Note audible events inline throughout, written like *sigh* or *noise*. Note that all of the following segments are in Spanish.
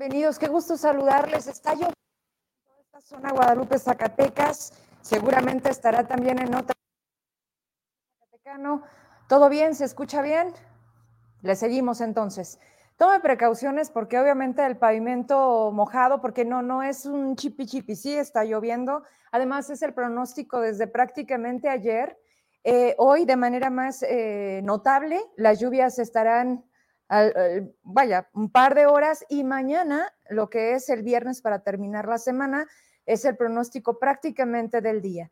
Bienvenidos, qué gusto saludarles. Está yo en esta zona Guadalupe, Zacatecas. Seguramente estará también en otra. Zacatecano. ¿Todo bien? ¿Se escucha bien? Le seguimos entonces. Tome precauciones porque obviamente el pavimento mojado, porque no, no es un chipi chipi, sí está lloviendo. Además es el pronóstico desde prácticamente ayer. Eh, hoy de manera más eh, notable, las lluvias estarán vaya, un par de horas y mañana, lo que es el viernes para terminar la semana, es el pronóstico prácticamente del día.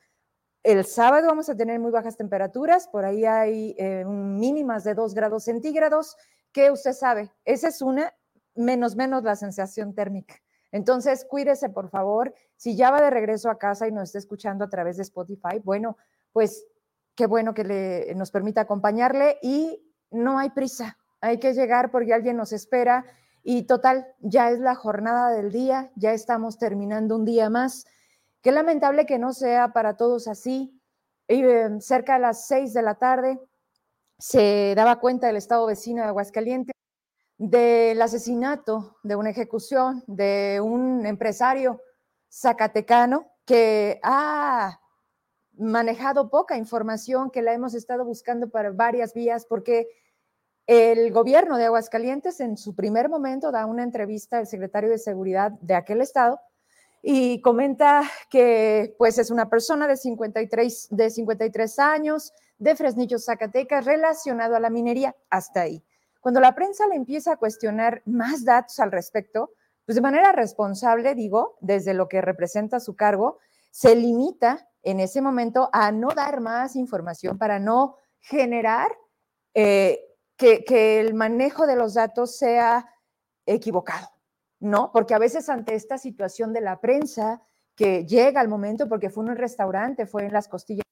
El sábado vamos a tener muy bajas temperaturas, por ahí hay eh, mínimas de 2 grados centígrados, que usted sabe, esa es una, menos menos la sensación térmica. Entonces, cuídese, por favor. Si ya va de regreso a casa y nos está escuchando a través de Spotify, bueno, pues qué bueno que le, nos permita acompañarle y no hay prisa hay que llegar porque alguien nos espera y total, ya es la jornada del día, ya estamos terminando un día más. Qué lamentable que no sea para todos así. Y, em, cerca de las seis de la tarde se daba cuenta el estado vecino de Aguascalientes del asesinato, de una ejecución de un empresario zacatecano que ha manejado poca información, que la hemos estado buscando para varias vías, porque el gobierno de Aguascalientes en su primer momento da una entrevista al secretario de Seguridad de aquel estado y comenta que pues es una persona de 53, de 53 años, de Fresnillo, Zacatecas, relacionado a la minería, hasta ahí. Cuando la prensa le empieza a cuestionar más datos al respecto, pues de manera responsable, digo, desde lo que representa su cargo, se limita en ese momento a no dar más información para no generar eh, que, el manejo de los datos sea equivocado, ¿no? Porque a veces ante esta situación de la prensa que llega al momento, porque fue en un restaurante, fue en las costillas,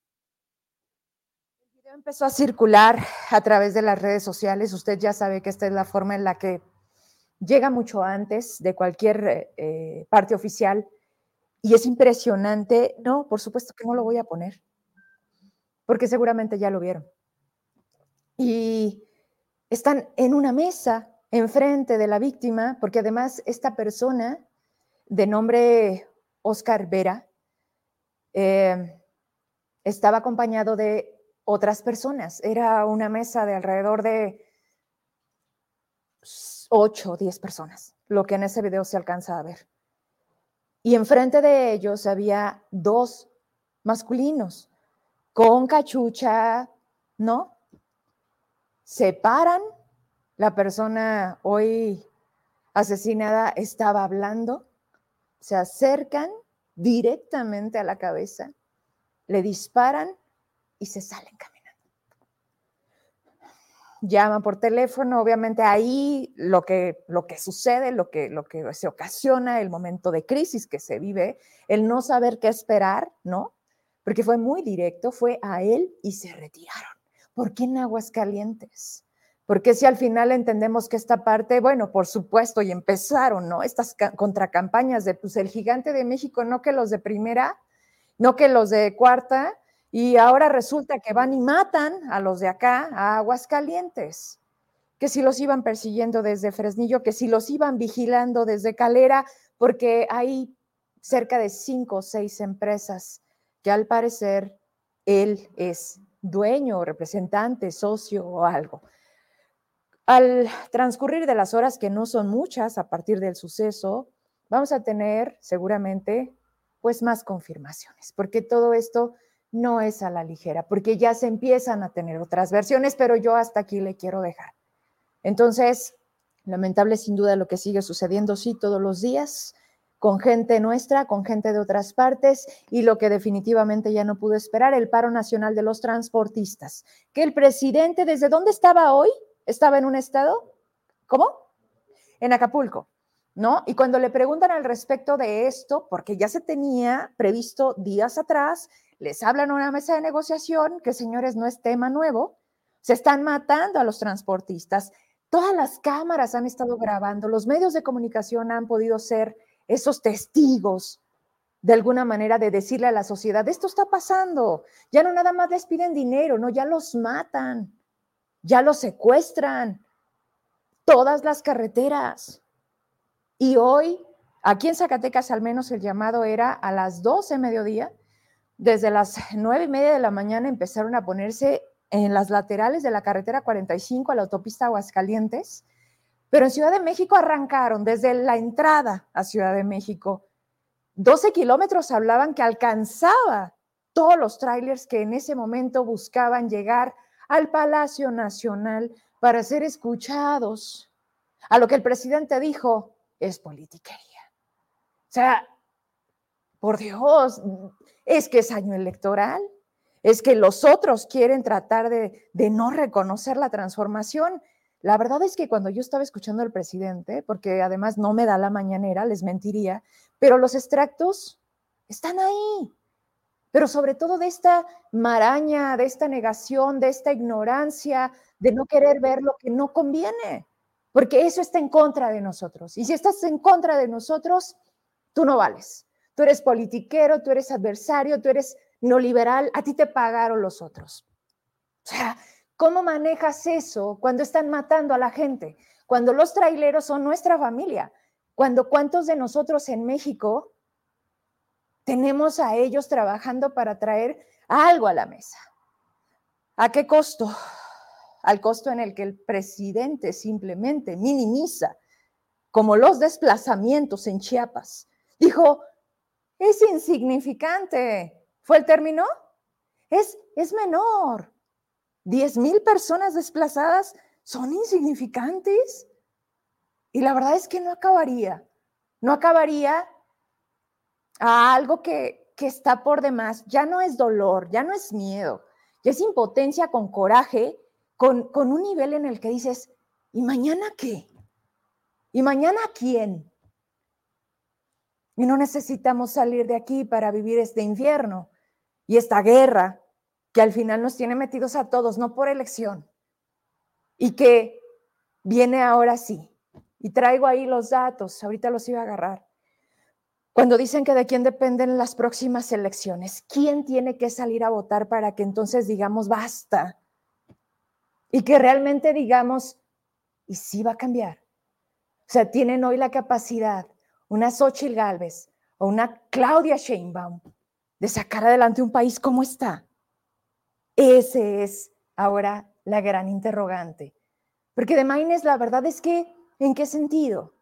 empezó a circular a través de las redes sociales. Usted ya sabe que esta es la forma en la que llega mucho antes de cualquier eh, parte oficial y es impresionante. No, por supuesto que no lo voy a poner, porque seguramente ya lo vieron. Y están en una mesa enfrente de la víctima, porque además esta persona de nombre Oscar Vera eh, estaba acompañado de otras personas. Era una mesa de alrededor de 8 o 10 personas, lo que en ese video se alcanza a ver. Y enfrente de ellos había dos masculinos con cachucha, ¿no? Se paran, la persona hoy asesinada estaba hablando, se acercan directamente a la cabeza, le disparan y se salen caminando. Llaman por teléfono, obviamente ahí lo que, lo que sucede, lo que, lo que se ocasiona, el momento de crisis que se vive, el no saber qué esperar, ¿no? Porque fue muy directo, fue a él y se retiraron. ¿Por qué en Aguascalientes? Porque si al final entendemos que esta parte, bueno, por supuesto, y empezaron, ¿no? Estas contracampañas de, pues, el gigante de México, no que los de primera, no que los de cuarta, y ahora resulta que van y matan a los de acá, a Aguascalientes, que si los iban persiguiendo desde Fresnillo, que si los iban vigilando desde Calera, porque hay cerca de cinco o seis empresas que al parecer él es dueño, representante, socio o algo. Al transcurrir de las horas, que no son muchas a partir del suceso, vamos a tener seguramente pues más confirmaciones, porque todo esto no es a la ligera, porque ya se empiezan a tener otras versiones, pero yo hasta aquí le quiero dejar. Entonces, lamentable sin duda lo que sigue sucediendo, sí, todos los días, con gente nuestra, con gente de otras partes y lo que definitivamente ya no pudo esperar, el paro nacional de los transportistas. Que el presidente, ¿desde dónde estaba hoy? ¿Estaba en un estado? ¿Cómo? En Acapulco, ¿no? Y cuando le preguntan al respecto de esto, porque ya se tenía previsto días atrás, les hablan una mesa de negociación, que señores, no es tema nuevo, se están matando a los transportistas. Todas las cámaras han estado grabando, los medios de comunicación han podido ser esos testigos de alguna manera de decirle a la sociedad, esto está pasando, ya no nada más les piden dinero, no, ya los matan, ya los secuestran, todas las carreteras. Y hoy, aquí en Zacatecas al menos el llamado era a las 12 mediodía, desde las 9 y media de la mañana empezaron a ponerse en las laterales de la carretera 45 a la autopista Aguascalientes, pero en Ciudad de México arrancaron desde la entrada a Ciudad de México. 12 kilómetros hablaban que alcanzaba todos los trailers que en ese momento buscaban llegar al Palacio Nacional para ser escuchados. A lo que el presidente dijo, es politiquería. O sea, por Dios, es que es año electoral, es que los otros quieren tratar de, de no reconocer la transformación. La verdad es que cuando yo estaba escuchando al presidente, porque además no me da la mañanera, les mentiría, pero los extractos están ahí. Pero sobre todo de esta maraña, de esta negación, de esta ignorancia, de no querer ver lo que no conviene, porque eso está en contra de nosotros. Y si estás en contra de nosotros, tú no vales. Tú eres politiquero, tú eres adversario, tú eres no liberal, a ti te pagaron los otros. O sea, ¿cómo manejas eso cuando están matando a la gente? Cuando los traileros son nuestra familia. Cuando cuántos de nosotros en México tenemos a ellos trabajando para traer algo a la mesa. ¿A qué costo? Al costo en el que el presidente simplemente minimiza, como los desplazamientos en Chiapas. Dijo, es insignificante. ¿Fue el término? Es, es menor. ¿Diez mil personas desplazadas son insignificantes. Y la verdad es que no acabaría. No acabaría a algo que, que está por demás. Ya no es dolor, ya no es miedo, ya es impotencia con coraje, con, con un nivel en el que dices, ¿y mañana qué? ¿Y mañana quién? Y no necesitamos salir de aquí para vivir este infierno y esta guerra que al final nos tiene metidos a todos, no por elección. Y que viene ahora sí. Y traigo ahí los datos, ahorita los iba a agarrar. Cuando dicen que de quién dependen las próximas elecciones, ¿quién tiene que salir a votar para que entonces digamos basta? Y que realmente digamos, y sí va a cambiar. O sea, tienen hoy la capacidad, una Xochitl Galvez o una Claudia Sheinbaum, de sacar adelante un país como está. Ese es ahora la gran interrogante. Porque de Maines la verdad es que, ¿en qué sentido?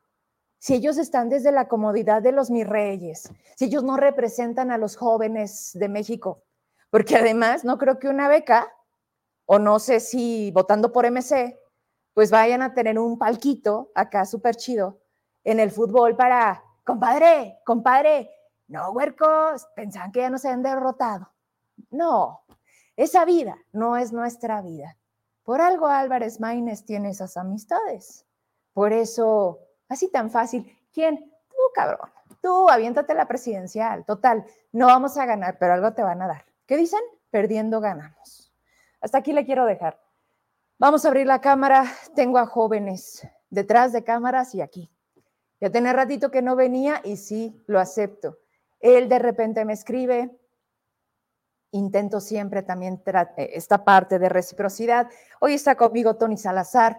si ellos están desde la comodidad de los mis reyes, si ellos no representan a los jóvenes de México, porque además no creo que una beca, o no sé si votando por MC, pues vayan a tener un palquito acá súper chido en el fútbol para, compadre, compadre, no, huercos, pensaban que ya no se han derrotado. No, esa vida no es nuestra vida. Por algo Álvarez Maínez tiene esas amistades. Por eso Así tan fácil. ¿Quién? Tú, cabrón. Tú, aviéntate la presidencial. Total, no vamos a ganar, pero algo te van a dar. ¿Qué dicen? Perdiendo ganamos. Hasta aquí le quiero dejar. Vamos a abrir la cámara. Tengo a jóvenes detrás de cámaras y aquí. Ya tenía ratito que no venía y sí, lo acepto. Él de repente me escribe. Intento siempre también eh, esta parte de reciprocidad. Hoy está conmigo Tony Salazar,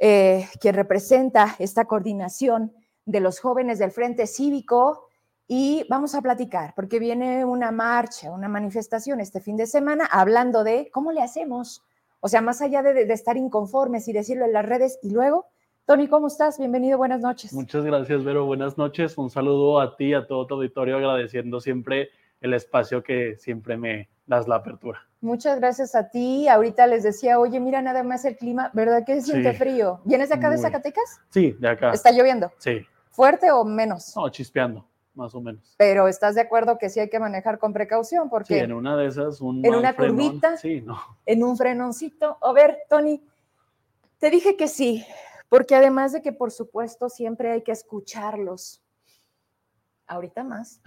eh, quien representa esta coordinación de los jóvenes del Frente Cívico y vamos a platicar, porque viene una marcha, una manifestación este fin de semana hablando de cómo le hacemos, o sea, más allá de, estar inconformes y decirlo en las redes y luego Tony, ¿cómo estás? Bienvenido, buenas noches. Muchas gracias, Vero. Buenas noches. Un saludo a ti, a todo tu auditorio, agradeciendo siempre el espacio que siempre me das la apertura. Muchas gracias a ti. Ahorita les decía, oye, mira nada más el clima, ¿verdad que se siente frío? ¿Vienes de acá de Zacatecas? Sí, de acá. ¿Está lloviendo? Sí. ¿Fuerte o menos? No, chispeando, más o menos. Pero ¿estás de acuerdo que sí hay que manejar con precaución? Porque sí, en una de esas, un En una curvita, sí, no. en un frenoncito. A ver, Tony, te dije que sí, porque además de que por supuesto siempre hay que escucharlos. Ahorita más.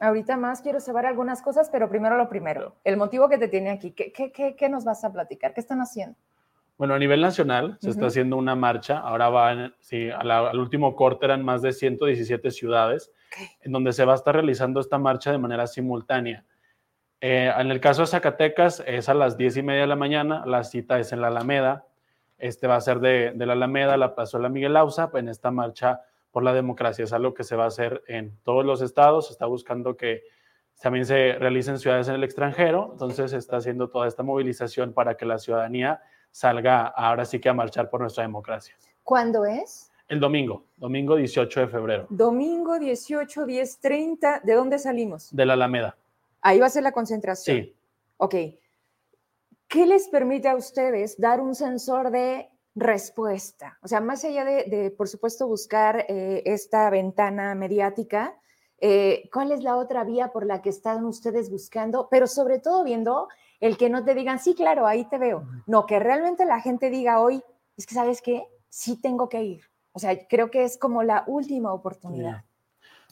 Ahorita más quiero saber algunas cosas, pero primero lo primero, el motivo que te tiene aquí, ¿qué, qué, qué, nos vas a platicar? ¿Qué están haciendo? Bueno, a nivel nacional se está haciendo una marcha, ahora va, sí, al último corte eran más de 117 ciudades, en donde se va a estar realizando esta marcha de manera simultánea. Eh, en el caso de Zacatecas es a las 10 y media de la mañana, la cita es en la Alameda, este va a ser de, de la Alameda a la Plazuela Miguel Ausa, en esta marcha por la democracia. Es algo que se va a hacer en todos los estados. Se está buscando que también se realicen ciudades en el extranjero. Entonces se está haciendo toda esta movilización para que la ciudadanía salga ahora sí que a marchar por nuestra democracia. ¿Cuándo es? El domingo, domingo 18 de febrero. Domingo 18, 10.30. ¿De dónde salimos? De la Alameda. Ahí va a ser la concentración. Sí. Ok. ¿Qué les permite a ustedes dar un sensor de respuesta? O sea, más allá de, por supuesto, buscar eh, esta ventana mediática, eh, ¿cuál es la otra vía por la que están ustedes buscando? Pero sobre todo viendo el que no te digan, sí, claro, ahí te veo. No, que realmente la gente diga hoy, es que, ¿sabes qué? Sí tengo que ir. O sea, creo que es como la última oportunidad.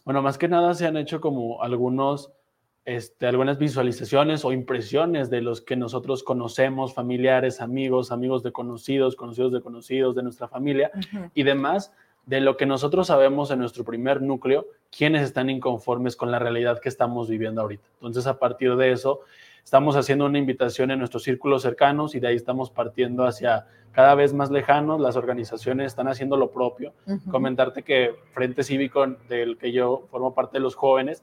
Bueno, más que nada se han hecho como algunos este, algunas visualizaciones o impresiones de los que nosotros conocemos, familiares, amigos, amigos de conocidos, conocidos de conocidos de nuestra familia y demás, de lo que nosotros sabemos en nuestro primer núcleo, quienes están inconformes con la realidad que estamos viviendo ahorita. Entonces, a partir de eso, estamos haciendo una invitación en nuestros círculos cercanos y de ahí estamos partiendo hacia cada vez más lejanos. Las organizaciones están haciendo lo propio. Comentarte que Frente Cívico, del que yo formo parte de los jóvenes,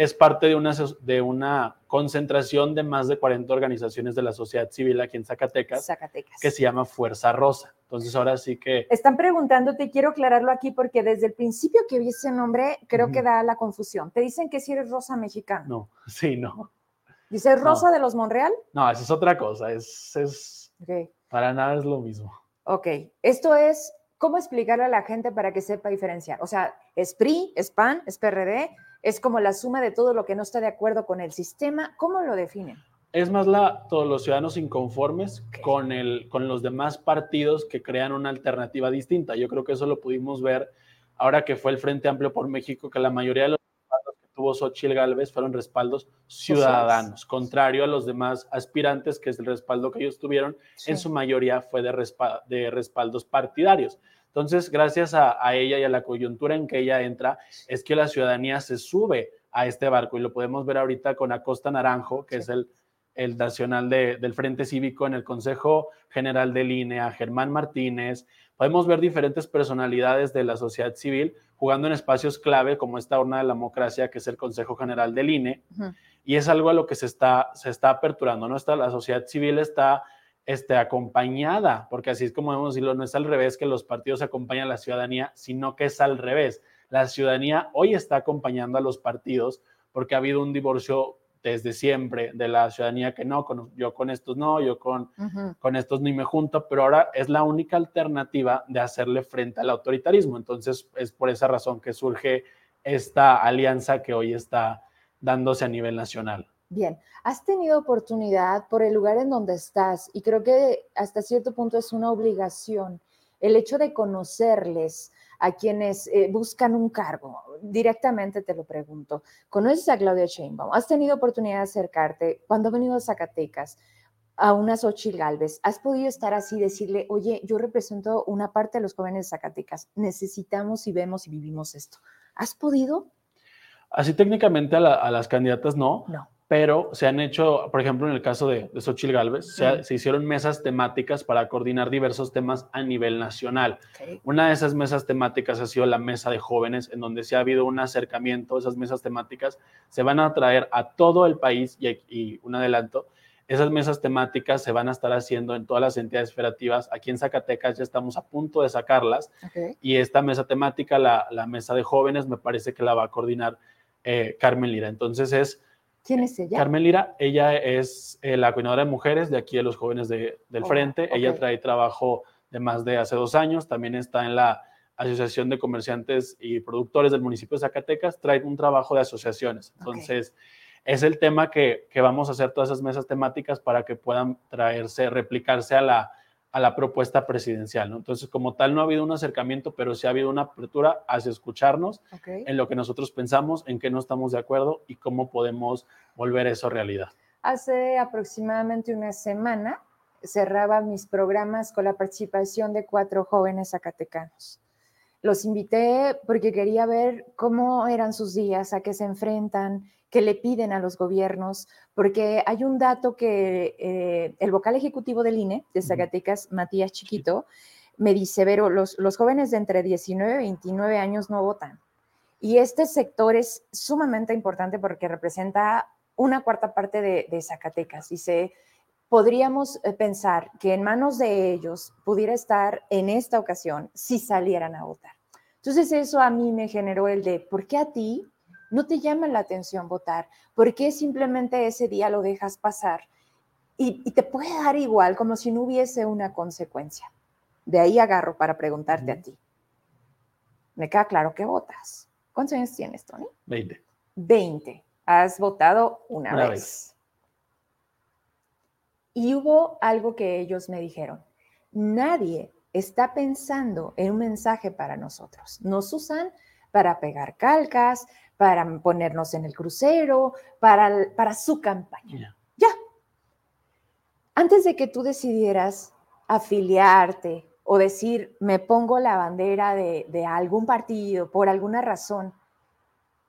es parte de una, de una concentración de más de 40 organizaciones de la sociedad civil aquí en Zacatecas, que se llama Fuerza Rosa. Entonces ahora sí que... Están preguntándote, quiero aclararlo aquí porque desde el principio que vi ese nombre creo que da la confusión. Te dicen que si eres Rosa mexicana. No, *laughs* sí, no. ¿Dice Rosa de los Monreal? No, esa es otra cosa, es... es Para nada es lo mismo. Ok, esto es, ¿cómo explicarle a la gente para que sepa diferenciar? O sea, es PRI, es PAN, es PRD, es como la suma de todo lo que no está de acuerdo con el sistema. ¿Cómo lo definen? Es más la, todos los ciudadanos inconformes con, el, con los demás partidos que crean una alternativa distinta. Yo creo que eso lo pudimos ver ahora que fue el Frente Amplio por México, que la mayoría de los respaldos que tuvo Xochitl Gálvez fueron respaldos ciudadanos, contrario a los demás aspirantes, que es el respaldo que ellos tuvieron, en su mayoría fue de, de respaldos partidarios. Entonces, gracias a, ella y a la coyuntura en que ella entra, es que la ciudadanía se sube a este barco y lo podemos ver ahorita con Acosta Naranjo, que es el, el nacional del Frente Cívico en el Consejo General de Línea, Germán Martínez. Podemos ver diferentes personalidades de la sociedad civil jugando en espacios clave como esta urna de la democracia, que es el Consejo General del INE. Y es algo a lo que se está, se está aperturando, ¿no? Está, la sociedad civil está este, acompañada, porque así es como debemos decirlo, no es al revés que los partidos acompañan a la ciudadanía, sino que es al revés. La ciudadanía hoy está acompañando a los partidos porque ha habido un divorcio desde siempre de la ciudadanía que no, yo con estos no, yo con, con estos ni me junto, pero ahora es la única alternativa de hacerle frente al autoritarismo. Entonces es por esa razón que surge esta alianza que hoy está dándose a nivel nacional. Bien, has tenido oportunidad por el lugar en donde estás y creo que hasta cierto punto es una obligación el hecho de conocerles a quienes eh, buscan un cargo. Directamente te lo pregunto. ¿Conoces a Claudia Sheinbaum? ¿Has tenido oportunidad de acercarte cuando ha venido a Zacatecas? a una Xochitl Galvez, ¿has podido estar así, decirle, oye, yo represento una parte de los jóvenes de Zacatecas, necesitamos y vemos y vivimos esto? ¿Has podido? Así técnicamente a, a las candidatas no. No pero se han hecho, por ejemplo, en el caso de, de Xochitl Galvez, se, hicieron mesas temáticas para coordinar diversos temas a nivel nacional. Una de esas mesas temáticas ha sido la mesa de jóvenes, en donde se ha habido un acercamiento, esas mesas temáticas se van a traer a todo el país y, un adelanto, esas mesas temáticas se van a estar haciendo en todas las entidades federativas. Aquí en Zacatecas ya estamos a punto de sacarlas y esta mesa temática, la, mesa de jóvenes, me parece que la va a coordinar eh, Carmen Lira. Entonces es ¿Quién es ella? Carmen Lira, ella es eh, la coordinadora de mujeres de aquí de los jóvenes del oh, Frente. Ella trae trabajo de más de hace dos años, también está en la Asociación de Comerciantes y Productores del municipio de Zacatecas, trae un trabajo de asociaciones. Entonces, es el tema que, que, vamos a hacer todas esas mesas temáticas para que puedan traerse, replicarse a la, a la propuesta presidencial. ¿no? Entonces, como tal, no ha habido un acercamiento, pero sí ha habido una apertura hacia escucharnos en lo que nosotros pensamos, en qué no estamos de acuerdo y cómo podemos volver eso realidad. Hace aproximadamente una semana cerraba mis programas con la participación de cuatro jóvenes zacatecanos. Los invité porque quería ver cómo eran sus días, a qué se enfrentan, qué le piden a los gobiernos, porque hay un dato que eh, el vocal ejecutivo del INE de Zacatecas, Matías Chiquito, me dice, Vero, los, los jóvenes de entre 19 y 29 años no votan. Y este sector es sumamente importante porque representa una cuarta parte de, de Zacatecas. Dice, podríamos eh, pensar que en manos de ellos pudiera estar en esta ocasión si salieran a votar. Entonces eso a mí me generó el de, ¿por qué a ti no te llama la atención votar? ¿Por qué simplemente ese día lo dejas pasar? Y, te puede dar igual, como si no hubiese una consecuencia. De ahí agarro para preguntarte a ti. Me queda claro que votas. ¿Cuántos años tienes, Tony? Veinte. Veinte. Has votado una, vez. Y hubo algo que ellos me dijeron. Nadie está pensando en un mensaje para nosotros. Nos usan para pegar calcas, para ponernos en el crucero, para, para su campaña. Ya. Antes de que tú decidieras afiliarte o decir, me pongo la bandera de, de algún partido por alguna razón,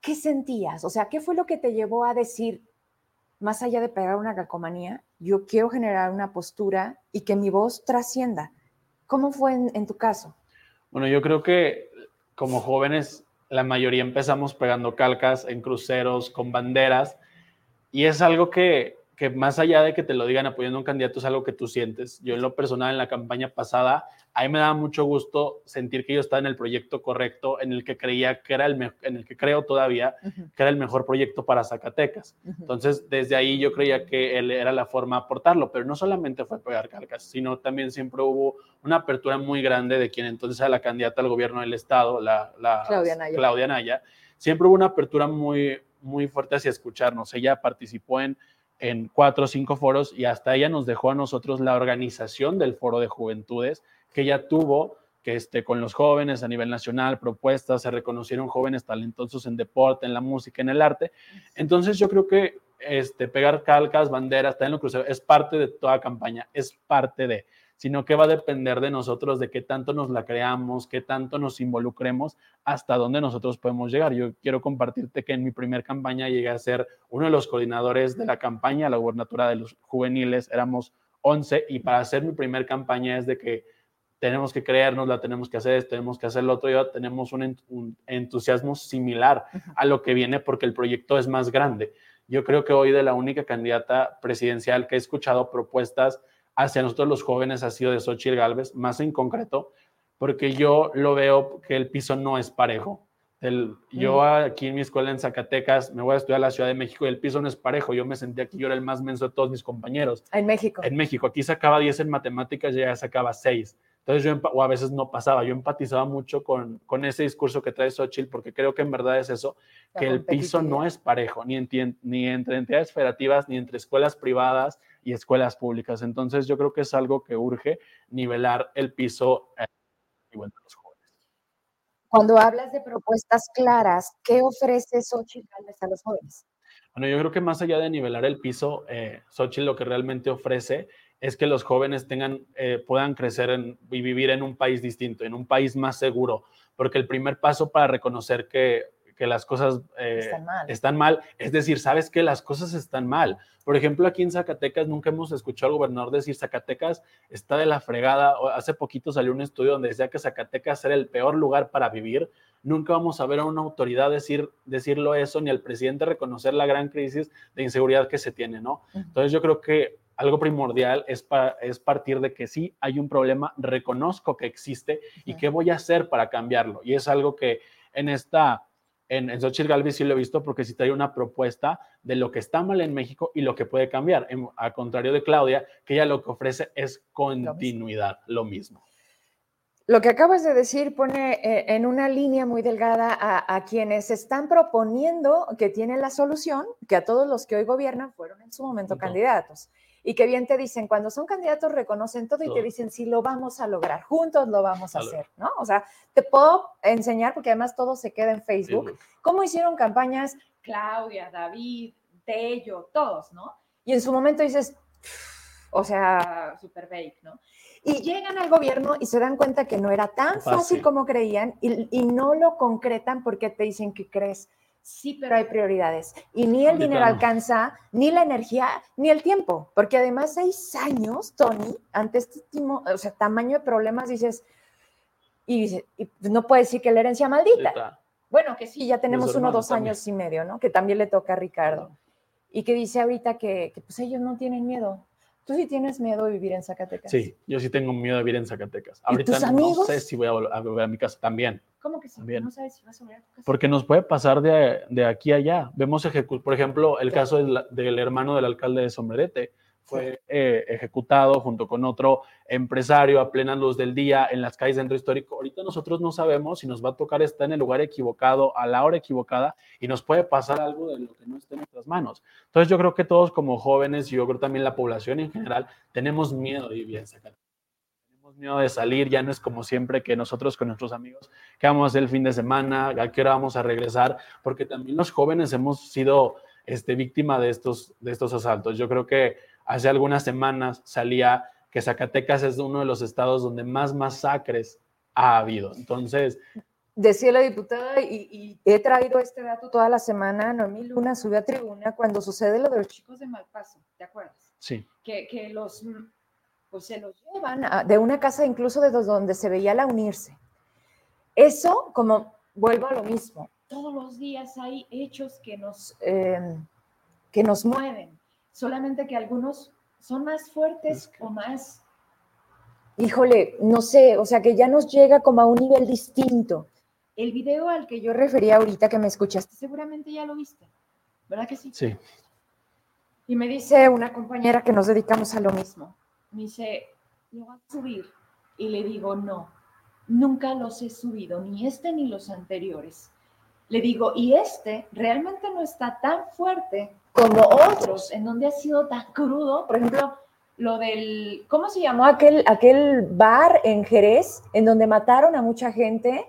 ¿qué sentías? O sea, ¿qué fue lo que te llevó a decir, más allá de pegar una calcomanía, yo quiero generar una postura y que mi voz trascienda? ¿Cómo fue en, tu caso? Bueno, yo creo que como jóvenes la mayoría empezamos pegando calcas en cruceros con banderas y es algo que que más allá de que te lo digan apoyando a un candidato es algo que tú sientes. Yo en lo personal en la campaña pasada, a mí me daba mucho gusto sentir que yo estaba en el proyecto correcto, en el que creía que era el en el que creo todavía que era el mejor proyecto para Zacatecas. Entonces, desde ahí yo creía que él era la forma de aportarlo, pero no solamente fue pegar cargas, sino también siempre hubo una apertura muy grande de quien entonces era la candidata al gobierno del estado, la, Claudia, Naya. Claudia Naya. Siempre hubo una apertura muy muy fuerte hacia escucharnos. Ella participó en en cuatro o cinco foros y hasta ella nos dejó a nosotros la organización del foro de juventudes que ella tuvo que esté con los jóvenes a nivel nacional, propuestas, se reconocieron jóvenes talentosos en deporte, en la música, en el arte. Entonces yo creo que este, pegar calcas, banderas, estar en lo crucero, es parte de toda campaña, es parte de sino que va a depender de nosotros, de qué tanto nos la creamos, qué tanto nos involucremos, hasta dónde nosotros podemos llegar. Yo quiero compartirte que en mi primer campaña llegué a ser uno de los coordinadores de la campaña, la gubernatura de los juveniles, éramos 11, y para hacer mi primer campaña es de que tenemos que creernos, la tenemos que hacer, tenemos que hacer lo otro, ya tenemos un, un entusiasmo similar a lo que viene porque el proyecto es más grande. Yo creo que hoy de la única candidata presidencial que he escuchado propuestas hacia nosotros los jóvenes ha sido de Xochitl Galvez, más en concreto, porque yo lo veo que el piso no es parejo. El, yo aquí en mi escuela en Zacatecas me voy a estudiar a la Ciudad de México y el piso no es parejo. Yo me sentía que yo era el más menso de todos mis compañeros. En México. En México. Aquí sacaba 10 en matemáticas y ya sacaba 6. Entonces yo, o a veces no pasaba, yo empatizaba mucho con, con ese discurso que trae Xochitl porque creo que en verdad es eso, que el piso no es parejo, ni, ni entre entidades federativas, ni entre escuelas privadas, y escuelas públicas. Entonces yo creo que es algo que urge nivelar el piso eh, de los jóvenes. Cuando hablas de propuestas claras, ¿qué ofrece Xochitl a los jóvenes? Bueno, yo creo que más allá de nivelar el piso, eh, Xochitl lo que realmente ofrece es que los jóvenes tengan, eh, puedan crecer y vivir en un país distinto, en un país más seguro, porque el primer paso para reconocer que que las cosas eh, están, mal. Es decir, sabes que las cosas están mal. Por ejemplo, aquí en Zacatecas nunca hemos escuchado al gobernador decir Zacatecas está de la fregada. Hace poquito salió un estudio donde decía que Zacatecas era el peor lugar para vivir. Nunca vamos a ver a una autoridad decir, decirlo eso, ni al presidente reconocer la gran crisis de inseguridad que se tiene, ¿no? Entonces yo creo que algo primordial es, es partir de que sí hay un problema, reconozco que existe y qué voy a hacer para cambiarlo. Y es algo que en esta en, en Xochitl Galvez sí lo he visto porque sí trae una propuesta de lo que está mal en México y lo que puede cambiar, a contrario de Claudia, que ella lo que ofrece es continuidad, lo mismo. Lo que acabas de decir pone eh, en una línea muy delgada a, quienes están proponiendo que tienen la solución, que a todos los que hoy gobiernan fueron en su momento candidatos y que bien te dicen, cuando son candidatos reconocen todo y te dicen, sí, lo vamos a lograr, juntos lo vamos a hacer, ¿no? O sea, te puedo enseñar, porque además todo se queda en Facebook, cómo hicieron campañas Claudia, David, Tello, todos, ¿no? Y en su momento dices, o sea, super fake, ¿no? Y llegan al gobierno y se dan cuenta que no era tan fácil, como creían y, y no lo concretan porque te dicen que crees Sí, pero hay prioridades. Y ni el dinero alcanza, ni la energía, ni el tiempo. Porque además, seis años, Tony, ante este o sea, tamaño de problemas, dices, y, no puede decir que la herencia maldita. Bueno, que sí, ya tenemos uno, dos años y medio, ¿no? Que también le toca a Ricardo. Y que dice ahorita que, que pues ellos no tienen miedo. ¿Tú sí tienes miedo de vivir en Zacatecas? Sí, yo sí tengo miedo de vivir en Zacatecas. Ahorita no sé si voy a volver a, mi casa también. ¿Cómo que sí? No sabes si vas a volver a tu casa. Porque nos puede pasar de, de aquí a allá. Vemos, por ejemplo, el caso del, del, hermano del alcalde de Sombrerete fue eh, ejecutado junto con otro empresario a plena luz del día en las calles del centro histórico. Ahorita nosotros no sabemos si nos va a tocar estar en el lugar equivocado, a la hora equivocada, y nos puede pasar algo de lo que no esté en nuestras manos. Entonces yo creo que todos como jóvenes y yo creo también la población en general tenemos miedo de vivir en Zacatecas. Miedo de salir, ya no es como siempre que nosotros con nuestros amigos, ¿qué vamos a hacer el fin de semana? ¿A qué hora vamos a regresar? Porque también los jóvenes hemos sido este, víctima de estos, de estos asaltos. Yo creo que hace algunas semanas salía que Zacatecas es uno de los estados donde más masacres ha habido. Entonces... Decía la diputada, y, he traído este dato toda la semana, Noemí Luna subió a tribuna cuando sucede lo de los chicos de Malpaso, ¿te acuerdas? Sí. Que, que los, pues se los llevan de una casa incluso de donde se veía la unirse. Eso, como vuelvo a lo mismo, todos los días hay hechos que nos, eh, que nos mueven solamente que algunos son más fuertes o más, híjole, no sé, o sea que ya nos llega como a un nivel distinto. El video al que yo refería ahorita que me escuchaste, seguramente ya lo viste, ¿verdad que sí? Sí. Y me dice una compañera que nos dedicamos a lo mismo, me dice, ¿lo vas a subir? Y le digo, no, nunca los he subido, ni este ni los anteriores. Le digo, y este realmente no está tan fuerte como otros, en donde ha sido tan crudo, por ejemplo, lo del, ¿cómo se llamó aquel, aquel bar en Jerez, en donde mataron a mucha gente?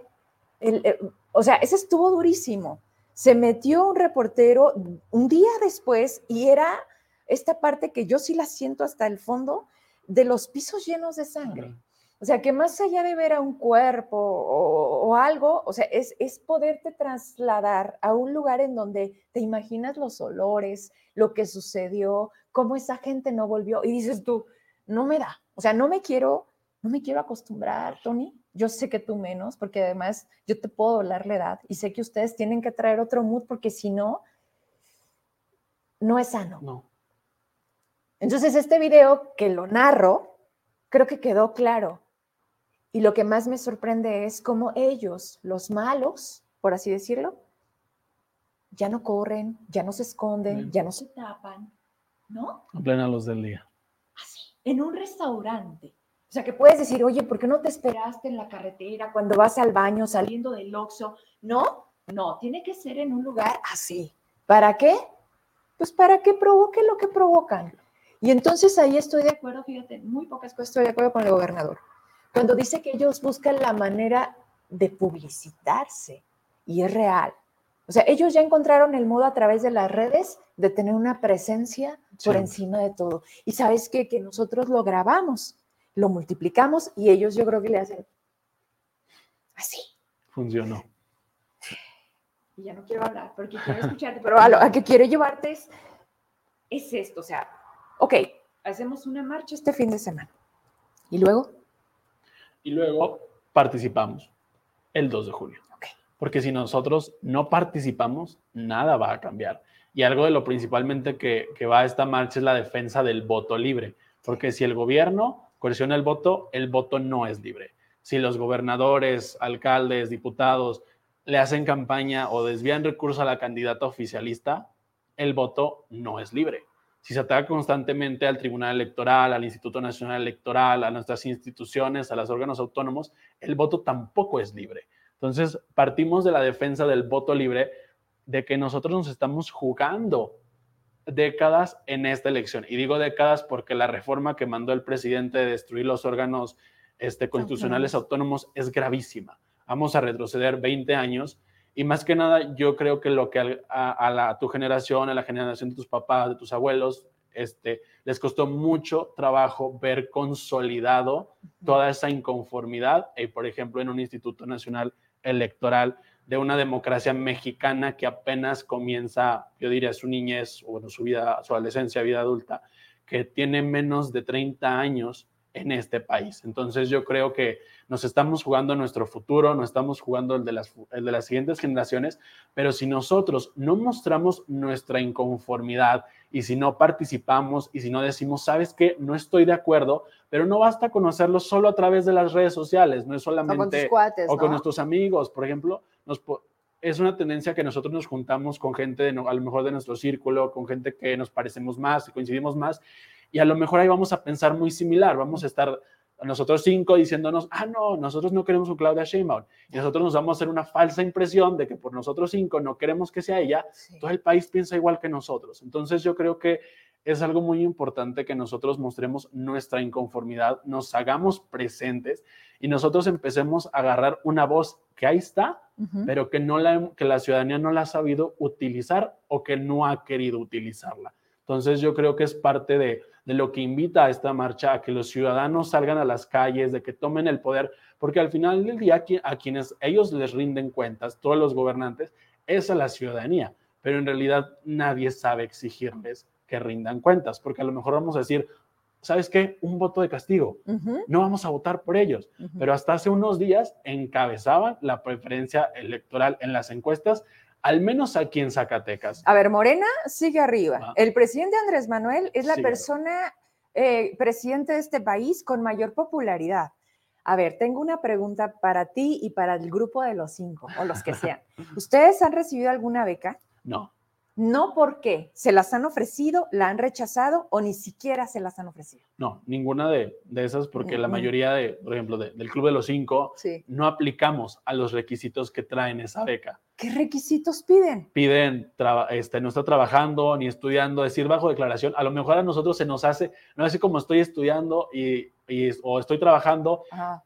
Eh, o sea, ese estuvo durísimo. Se metió un reportero un día después y era esta parte que yo sí la siento hasta el fondo de los pisos llenos de sangre. O sea, que más allá de ver a un cuerpo o, algo, o sea, es, es, poderte trasladar a un lugar en donde te imaginas los olores, lo que sucedió, cómo esa gente no volvió y dices tú, no me da, o sea, no me quiero, no me quiero acostumbrar, Tony. Yo sé que tú menos, porque además yo te puedo doblar la edad y sé que ustedes tienen que traer otro mood porque si no, no es sano. No. Entonces, este video que lo narro, creo que quedó claro y lo que más me sorprende es cómo ellos, los malos, por así decirlo, ya no corren, ya no se esconden, ya no se tapan, ¿no? A plena luz del día. Así, en un restaurante. O sea, que puedes decir, oye, ¿por qué no te esperaste en la carretera cuando vas al baño saliendo del Oxxo? No, no, tiene que ser en un lugar así. ¿Para qué? Pues para que provoque lo que provocan. Y entonces ahí estoy de acuerdo, fíjate, muy pocas cosas estoy de acuerdo con el gobernador cuando dice que ellos buscan la manera de publicitarse y es real. O sea, ellos ya encontraron el modo a través de las redes de tener una presencia por encima de todo. Y sabes qué? que nosotros lo grabamos, lo multiplicamos y ellos yo creo que le hacen así. Funcionó. Y ya no quiero hablar porque quiero *laughs* escucharte, pero a, lo, a que quiero llevarte es, es esto. O sea, ok, hacemos una marcha este fin de semana. Y luego y luego participamos el 2 de julio. Porque si nosotros no participamos, nada va a cambiar. Y algo de lo principalmente que, que va a esta marcha es la defensa del voto libre. Porque si el gobierno coerciona el voto, el voto no es libre. Si los gobernadores, alcaldes, diputados le hacen campaña o desvían recursos a la candidata oficialista, el voto no es libre si se ataca constantemente al Tribunal Electoral, al Instituto Nacional Electoral, a nuestras instituciones, a los órganos autónomos, el voto tampoco es libre. Entonces, partimos de la defensa del voto libre, de que nosotros nos estamos jugando décadas en esta elección. Y digo décadas porque la reforma que mandó el presidente de destruir los órganos este, constitucionales autónomos es gravísima. Vamos a retroceder 20 años y más que nada, yo creo que lo que a, la, tu generación, a la generación de tus papás, de tus abuelos, este, les costó mucho trabajo ver consolidado toda esa inconformidad, y por ejemplo, en un Instituto Nacional Electoral, de una democracia mexicana que apenas comienza, yo diría, su niñez, o bueno, su vida, su adolescencia, vida adulta, que tiene menos de 30 años en este país. Entonces yo creo que nos estamos jugando nuestro futuro, no estamos jugando el de, las, el de las siguientes generaciones, pero si nosotros no mostramos nuestra inconformidad y si no participamos y si no decimos, sabes qué, no estoy de acuerdo, pero no basta conocerlo solo a través de las redes sociales, no es solamente... O con, nuestros amigos, por ejemplo, nos, es una tendencia que nosotros nos juntamos con gente, de, a lo mejor de nuestro círculo, con gente que nos parecemos más y coincidimos más, y a lo mejor ahí vamos a pensar muy similar, vamos a estar nosotros cinco diciéndonos, ah, no, nosotros no queremos un Claudia Sheinbaum, y nosotros nos vamos a hacer una falsa impresión de que por nosotros cinco no queremos que sea ella, todo el país piensa igual que nosotros. Entonces yo creo que es algo muy importante que nosotros mostremos nuestra inconformidad, nos hagamos presentes y nosotros empecemos a agarrar una voz que ahí está, pero que, no la, que la ciudadanía no la ha sabido utilizar o que no ha querido utilizarla. Entonces yo creo que es parte de, lo que invita a esta marcha, a que los ciudadanos salgan a las calles, de que tomen el poder, porque al final del día a quienes ellos les rinden cuentas, todos los gobernantes, es a la ciudadanía, pero en realidad nadie sabe exigirles que rindan cuentas, porque a lo mejor vamos a decir, ¿sabes qué? Un voto de castigo. No vamos a votar por ellos. Pero hasta hace unos días encabezaban la preferencia electoral en las encuestas al menos aquí en Zacatecas. A ver, Morena sigue arriba. El presidente Andrés Manuel es la persona eh, presidente de este país con mayor popularidad. A ver, tengo una pregunta para ti y para el grupo de los cinco, o los que sean. *laughs* ¿Ustedes han recibido alguna beca? No. No porque se las han ofrecido, la han rechazado o ni siquiera se las han ofrecido. No, ninguna de, esas, porque la mayoría de, por ejemplo, del Club de los Cinco, no aplicamos a los requisitos que traen esa beca. ¿Qué requisitos piden? Piden, este, no está trabajando ni estudiando, decir bajo declaración. A lo mejor a nosotros se nos hace, no así como estoy estudiando y, o estoy trabajando,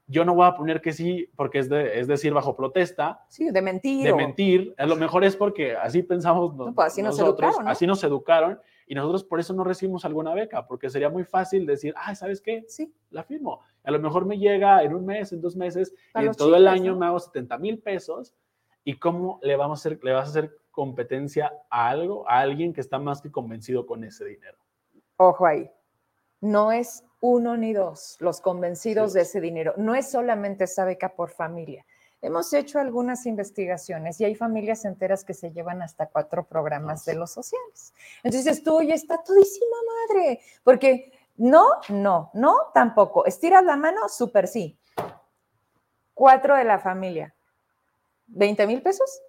yo no voy a poner que sí porque es, de, es decir bajo protesta. Sí, de mentir. De mentir. A lo mejor es porque así pensamos pues así nos educaron, así nos educaron y nosotros por eso no recibimos alguna beca, porque sería muy fácil decir, ah, ¿sabes qué? Sí, la firmo. A lo mejor me llega en un mes, en dos meses, y en todo el año me hago 70 mil pesos ¿Y cómo le, vamos a hacer, le vas a hacer competencia a algo, a alguien que está más que convencido con ese dinero? Ojo ahí, no es uno ni dos los convencidos de ese dinero, no es solamente esa beca por familia. Hemos hecho algunas investigaciones y hay familias enteras que se llevan hasta cuatro programas de los sociales. Entonces tú, oye, está todísima madre, porque no, no, no, tampoco. Estiras la mano, súper sí. Cuatro de la familia. 20 mil pesos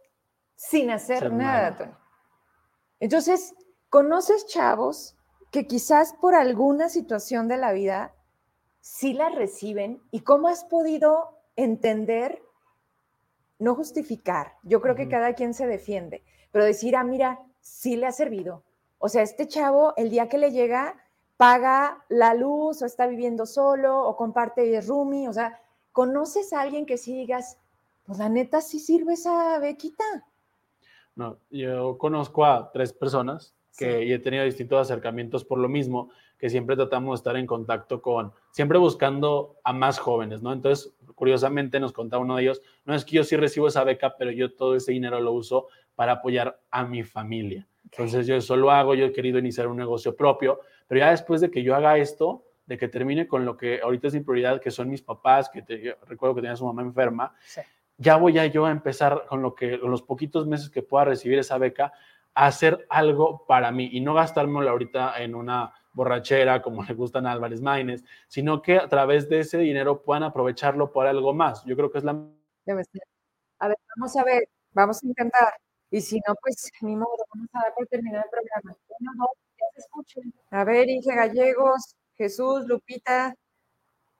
sin hacer nada, Tony. Entonces, conoces chavos que quizás por alguna situación de la vida sí la reciben y cómo has podido entender, no justificar, yo creo que cada quien se defiende, pero decir, ah, mira, sí le ha servido. O sea, este chavo, el día que le llega, paga la luz o está viviendo solo o comparte roomie, o sea, ¿conoces a alguien que sí digas, pues la neta sí sirve esa bequita. No, yo conozco a tres personas que he tenido distintos acercamientos por lo mismo, que siempre tratamos de estar en contacto con, siempre buscando a más jóvenes, ¿no? Entonces, curiosamente nos contaba uno de ellos, no es que yo sí recibo esa beca, pero yo todo ese dinero lo uso para apoyar a mi familia. Entonces, yo eso lo hago, yo he querido iniciar un negocio propio, pero ya después de que yo haga esto, de que termine con lo que ahorita es mi prioridad, que son mis papás, que recuerdo que tenía su mamá enferma, sí ya voy a yo a empezar con lo que los poquitos meses que pueda recibir esa beca hacer algo para mí y no gastármelo ahorita en una borrachera como *laughs* le gustan a Álvarez Maínez, sino que a través de ese dinero puedan aprovecharlo para algo más. Yo creo que es la... A ver, vamos a ver, vamos a intentar. Y si no, pues ni modo, vamos a dar por terminar el programa. Uno, dos, ya se escuchen. A ver, Inge Gallegos, Jesús, Lupita,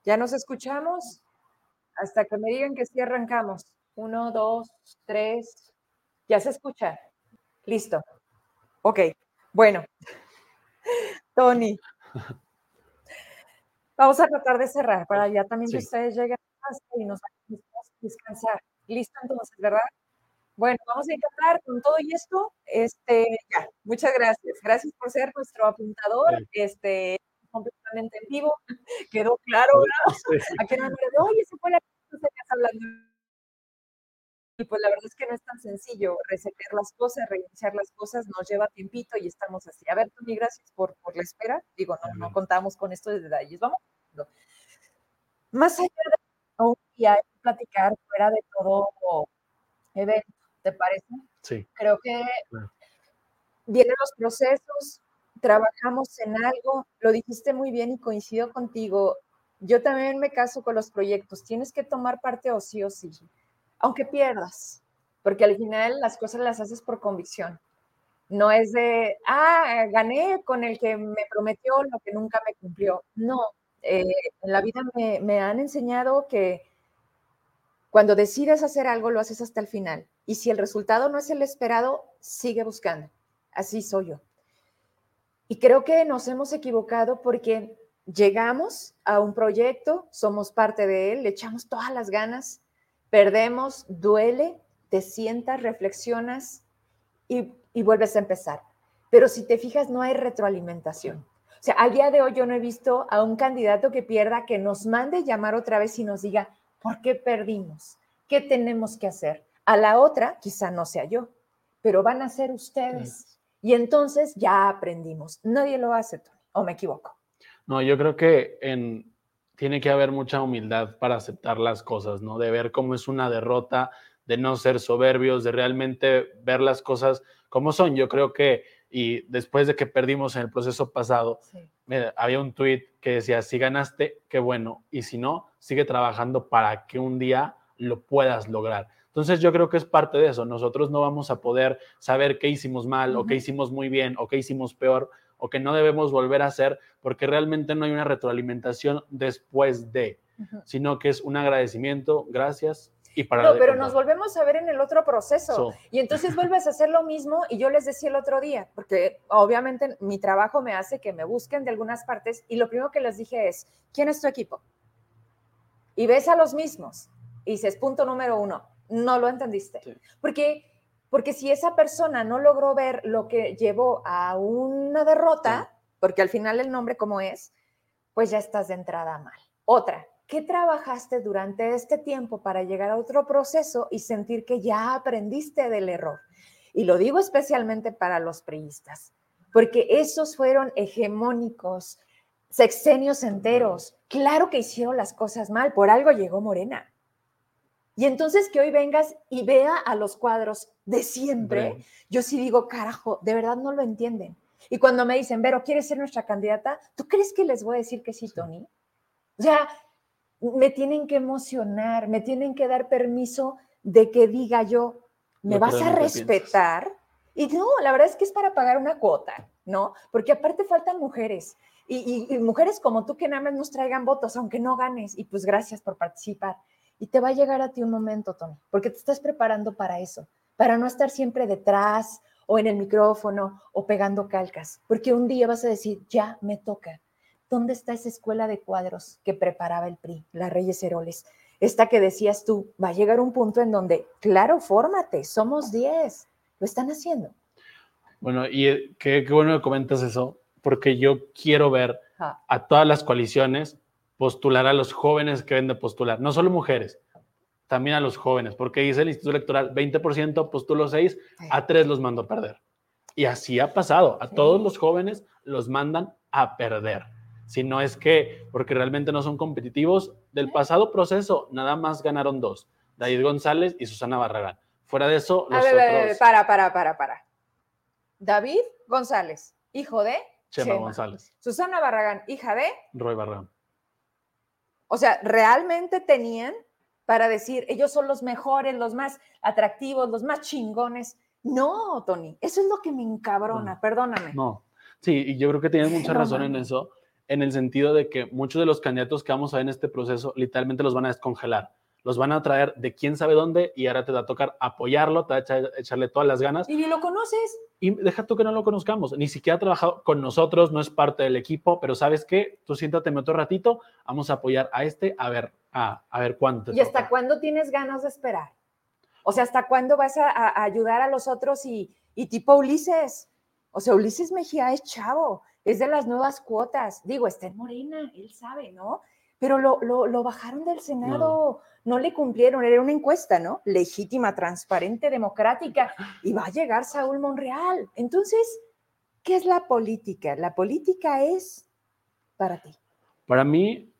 ¿ya nos escuchamos? hasta que me digan que sí arrancamos. Uno, dos, tres. ¿Ya se escucha? Listo. Ok, bueno. *laughs* Tony. Vamos a tratar de cerrar para ya también que ustedes lleguen y nos a descansar. Listo entonces, ¿verdad? Bueno, vamos a intentar con todo y esto. Este, ya, muchas gracias. Gracias por ser nuestro apuntador. Este, completamente en vivo. *laughs* Quedó claro, ¿verdad? A que no me oye, se fue la *laughs* que estás hablando Y pues la verdad es que no es tan sencillo resetear las cosas, reiniciar las cosas, nos lleva tiempito y estamos así. A ver, Tony, gracias por, por la espera. Digo, no, no contamos con esto de detalles. Vamos. Más allá de un día, platicar fuera de todo evento, ¿te parece? Sí. Creo que vienen los procesos, trabajamos en algo, lo dijiste muy bien y coincido contigo. Yo también me caso con los proyectos, tienes que tomar parte o sí o sí aunque pierdas, porque al final las cosas las haces por convicción. No es de, ah, gané con el que me prometió lo que nunca me cumplió. No, eh, en la vida me, me han enseñado que cuando decides hacer algo, lo haces hasta el final. Y si el resultado no es el esperado, sigue buscando. Así soy yo. Y creo que nos hemos equivocado porque llegamos a un proyecto, somos parte de él, le echamos todas las ganas, Perdemos, duele, te sientas, reflexionas y, vuelves a empezar. Pero si te fijas, no hay retroalimentación. O sea, al día de hoy yo no he visto a un candidato que pierda que nos mande llamar otra vez y nos diga, ¿por qué perdimos? ¿Qué tenemos que hacer? A la otra, quizá no sea yo, pero van a ser ustedes. Y entonces ya aprendimos. Nadie lo hace, Tony, o me equivoco. No, yo creo que en, tiene que haber mucha humildad para aceptar las cosas, ¿no? De ver cómo es una derrota, de no ser soberbios, de realmente ver las cosas como son. Yo creo que, y después de que perdimos en el proceso pasado, había un tweet que decía, si ganaste, qué bueno, y si no, sigue trabajando para que un día lo puedas lograr. Entonces yo creo que es parte de eso. Nosotros no vamos a poder saber qué hicimos mal o qué hicimos muy bien o qué hicimos peor o que no debemos volver a hacer porque realmente no hay una retroalimentación después de, sino que es un agradecimiento, gracias. Y para no, pero nos volvemos a ver en el otro proceso y entonces vuelves a hacer lo mismo y yo les decía el otro día, porque obviamente mi trabajo me hace que me busquen de algunas partes y lo primero que les dije es, ¿quién es tu equipo? Y ves a los mismos y dices, punto número uno, no lo entendiste. Porque porque si esa persona no logró ver lo que llevó a una derrota, porque al final el nombre como es, pues ya estás de entrada mal. Otra, ¿qué trabajaste durante este tiempo para llegar a otro proceso y sentir que ya aprendiste del error? Y lo digo especialmente para los priistas, porque esos fueron hegemónicos, sexenios enteros. Claro que hicieron las cosas mal, por algo llegó Morena. Y entonces que hoy vengas y vea a los cuadros de siempre, yo sí digo, carajo, de verdad no lo entienden. Y cuando me dicen, Vero, ¿quieres ser nuestra candidata? ¿Tú crees que les voy a decir que sí, Tony? O sea, me tienen que emocionar, me tienen que dar permiso de que diga yo, ¿me vas a respetar? Y no, la verdad es que es para pagar una cuota, ¿no? Porque aparte faltan mujeres. Y, y mujeres como tú que nada más nos traigan votos, aunque no ganes. Y pues gracias por participar. Y te va a llegar a ti un momento, Tony, porque te estás preparando para eso, para no estar siempre detrás o en el micrófono o pegando calcas, porque un día vas a decir, ya me toca. ¿Dónde está esa escuela de cuadros que preparaba el PRI, la Reyes Heroles? Esta que decías tú, va a llegar un punto en donde, claro, fórmate, somos 10, lo están haciendo. Bueno, y eh, qué, bueno que comentas eso, porque yo quiero ver a todas las coaliciones postular a los jóvenes que ven de postular, no solo mujeres, también a los jóvenes, porque dice el Instituto Electoral, 20% postulo 6, a 3 los mando a perder. Y así ha pasado, a todos los jóvenes los mandan a perder. Si no es que, porque realmente no son competitivos, del pasado proceso nada más ganaron dos, David González y Susana Barragán. Fuera de eso, los a ver, para, para, para, para. David González, hijo de Chema, González. Susana Barragán, hija de Roy Barragán. O sea, realmente tenían para decir, ellos son los mejores, los más atractivos, los más chingones. No, Tony, eso es lo que me encabrona, perdóname. No, sí, y yo creo que tienes *laughs* mucha razón en eso, en el sentido de que muchos de los candidatos que vamos a ver en este proceso literalmente los van a descongelar los van a traer de quién sabe dónde y ahora te va a tocar apoyarlo, te va a echarle todas las ganas. Y ni lo conoces. Y deja tú que no lo conozcamos, ni siquiera ha trabajado con nosotros, no es parte del equipo, pero ¿sabes qué? Tú siéntate otro ratito, vamos a apoyar a este, a ver, a, a ver cuánto. ¿Y hasta cuándo tienes ganas de esperar? O sea, ¿hasta cuándo vas a, ayudar a los otros y, y tipo Ulises? O sea, Ulises Mejía es chavo, es de las nuevas cuotas. Digo, está en Morena, él sabe, ¿no? Pero lo, lo, bajaron del Senado, no. le cumplieron, era una encuesta, ¿no? Legítima, transparente, democrática, y va a llegar Saúl Monreal. Entonces, ¿qué es la política? La política es para ti. Para mí,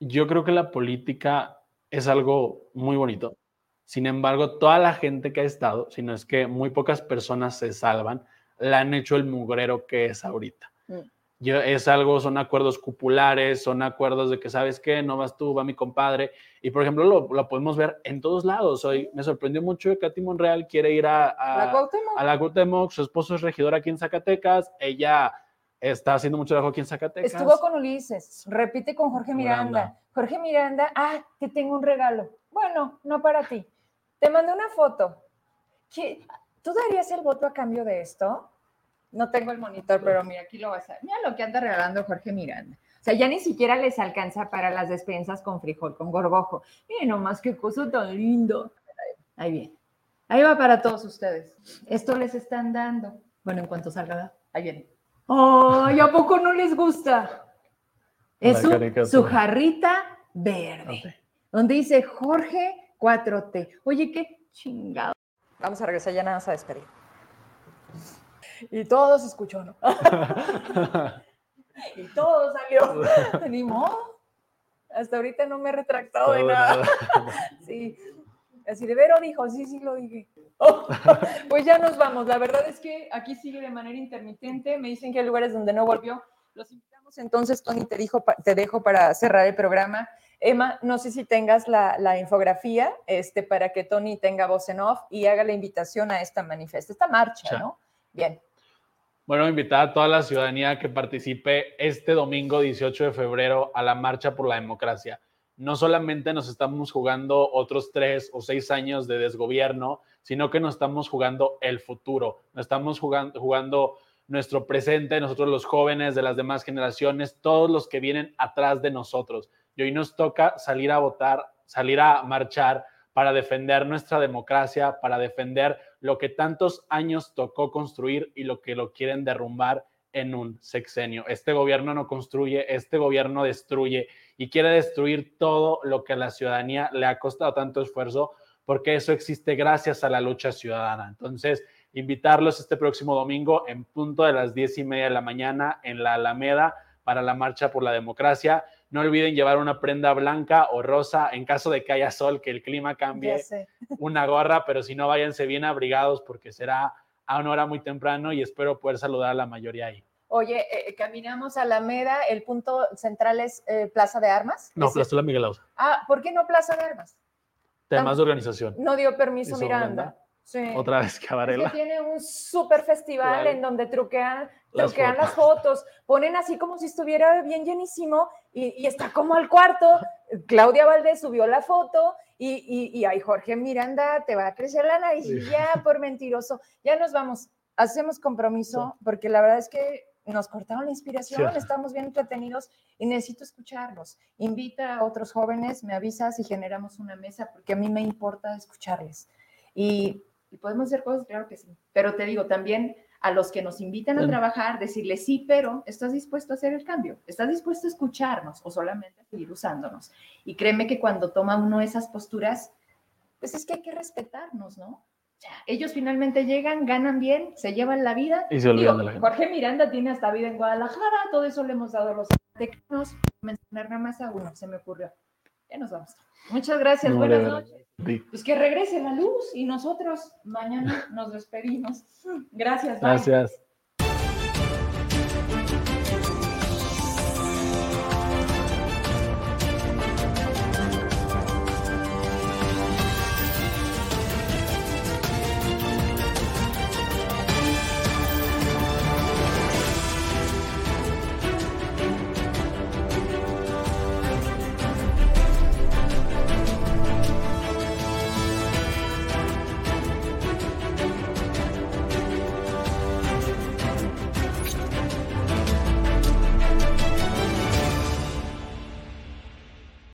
yo creo que la política es algo muy bonito. Sin embargo, toda la gente que ha estado, si no es que muy pocas personas se salvan, la han hecho el mugrero que es ahorita. Mm. Yo, es algo, son acuerdos cupulares, son acuerdos de que, ¿sabes qué? No vas tú, va mi compadre. Y, por ejemplo, lo, podemos ver en todos lados. Hoy me sorprendió mucho que Katy Monreal quiere ir a, a, la Cuauhtémoc. Su esposo es regidor aquí en Zacatecas. Ella está haciendo mucho trabajo aquí en Zacatecas. Estuvo con Ulises. Repite con Jorge Miranda. Jorge Miranda, ah, te tengo un regalo. Bueno, no para ti. Te mandé una foto. ¿Tú darías el voto a cambio de esto? No tengo el monitor, pero mira, aquí lo vas a ver. Mira lo que anda regalando Jorge Miranda. O sea, ya ni siquiera les alcanza para las despensas con frijol, con gorgojo. Miren nomás qué cosa tan lindo. Ahí viene. Ahí va para todos ustedes. Esto les están dando. Bueno, en cuanto salga, ahí viene. ¡Ay, a poco no les gusta! Es su jarrita verde, donde dice Jorge 4T. Oye, qué chingado. Vamos a regresar ya nada más a despedir. Y todo se escuchó, ¿no? *laughs* y todo salió. *laughs* Tenimos. Hasta ahorita no me he retractado de nada. *laughs* sí. Así de Vero dijo, sí, sí lo dije. pues ya nos vamos. La verdad es que aquí sigue de manera intermitente. Me dicen que hay lugares donde no volvió. Los invitamos entonces, Tony, te, dijo, te dejo para cerrar el programa. Emma, no sé si tengas la, infografía este, para que Tony tenga voz en off y haga la invitación a esta manifestación, esta marcha, ¿no? Bien. Bueno, invitar a toda la ciudadanía que participe este domingo 18 de febrero a la Marcha por la Democracia. No solamente nos estamos jugando otros tres o seis años de desgobierno, sino que nos estamos jugando el futuro, nos estamos jugando, jugando nuestro presente, nosotros los jóvenes de las demás generaciones, todos los que vienen atrás de nosotros. Y hoy nos toca salir a votar, salir a marchar para defender nuestra democracia, para defender lo que tantos años tocó construir y lo que lo quieren derrumbar en un sexenio. Este gobierno no construye, este gobierno destruye y quiere destruir todo lo que a la ciudadanía le ha costado tanto esfuerzo, porque eso existe gracias a la lucha ciudadana. Entonces, invitarlos este próximo domingo en punto de las diez y media de la mañana en la Alameda para la Marcha por la Democracia. No olviden llevar una prenda blanca o rosa en caso de que haya sol, que el clima cambie, *laughs* una gorra, pero si no, váyanse bien abrigados porque será a una hora muy temprano y espero poder saludar a la mayoría ahí. Oye, eh, caminamos a Alameda, el punto central es eh, Plaza de Armas. No, Plaza de Miguel Ausa. Ah, ¿por qué no Plaza de Armas? Temas de organización. No dio permiso Miranda. Otra vez Cabarela. tiene un súper festival en donde truquean, truquean las fotos. ponen así como si estuviera bien llenísimo y, está como al cuarto. Claudia Valdés subió la foto y, y, ay, Jorge Miranda, te va a crecer la nariz ya por mentiroso. Ya nos vamos, hacemos compromiso porque la verdad es que nos cortaron la inspiración, estamos bien entretenidos y necesito escucharlos. Invita a otros jóvenes, me avisas y generamos una mesa porque a mí me importa escucharles. Y y podemos hacer cosas, claro que sí. Pero te digo, también a los que nos invitan a trabajar, decirles sí, pero estás dispuesto a hacer el cambio, estás dispuesto a escucharnos o solamente a seguir usándonos. Y créeme que cuando toma uno esas posturas, pues es que hay que respetarnos, ¿no? ellos finalmente llegan, ganan bien, se llevan la vida. Y se olvidan de la gente. Jorge Miranda tiene hasta vida en Guadalajara, todo eso le hemos dado a los tecnos. Mencionar nada más a uno, se me ocurrió. Ya nos vamos. Muchas gracias, buenas noches. Pues que regrese la luz y nosotros mañana nos despedimos. Gracias. Gracias.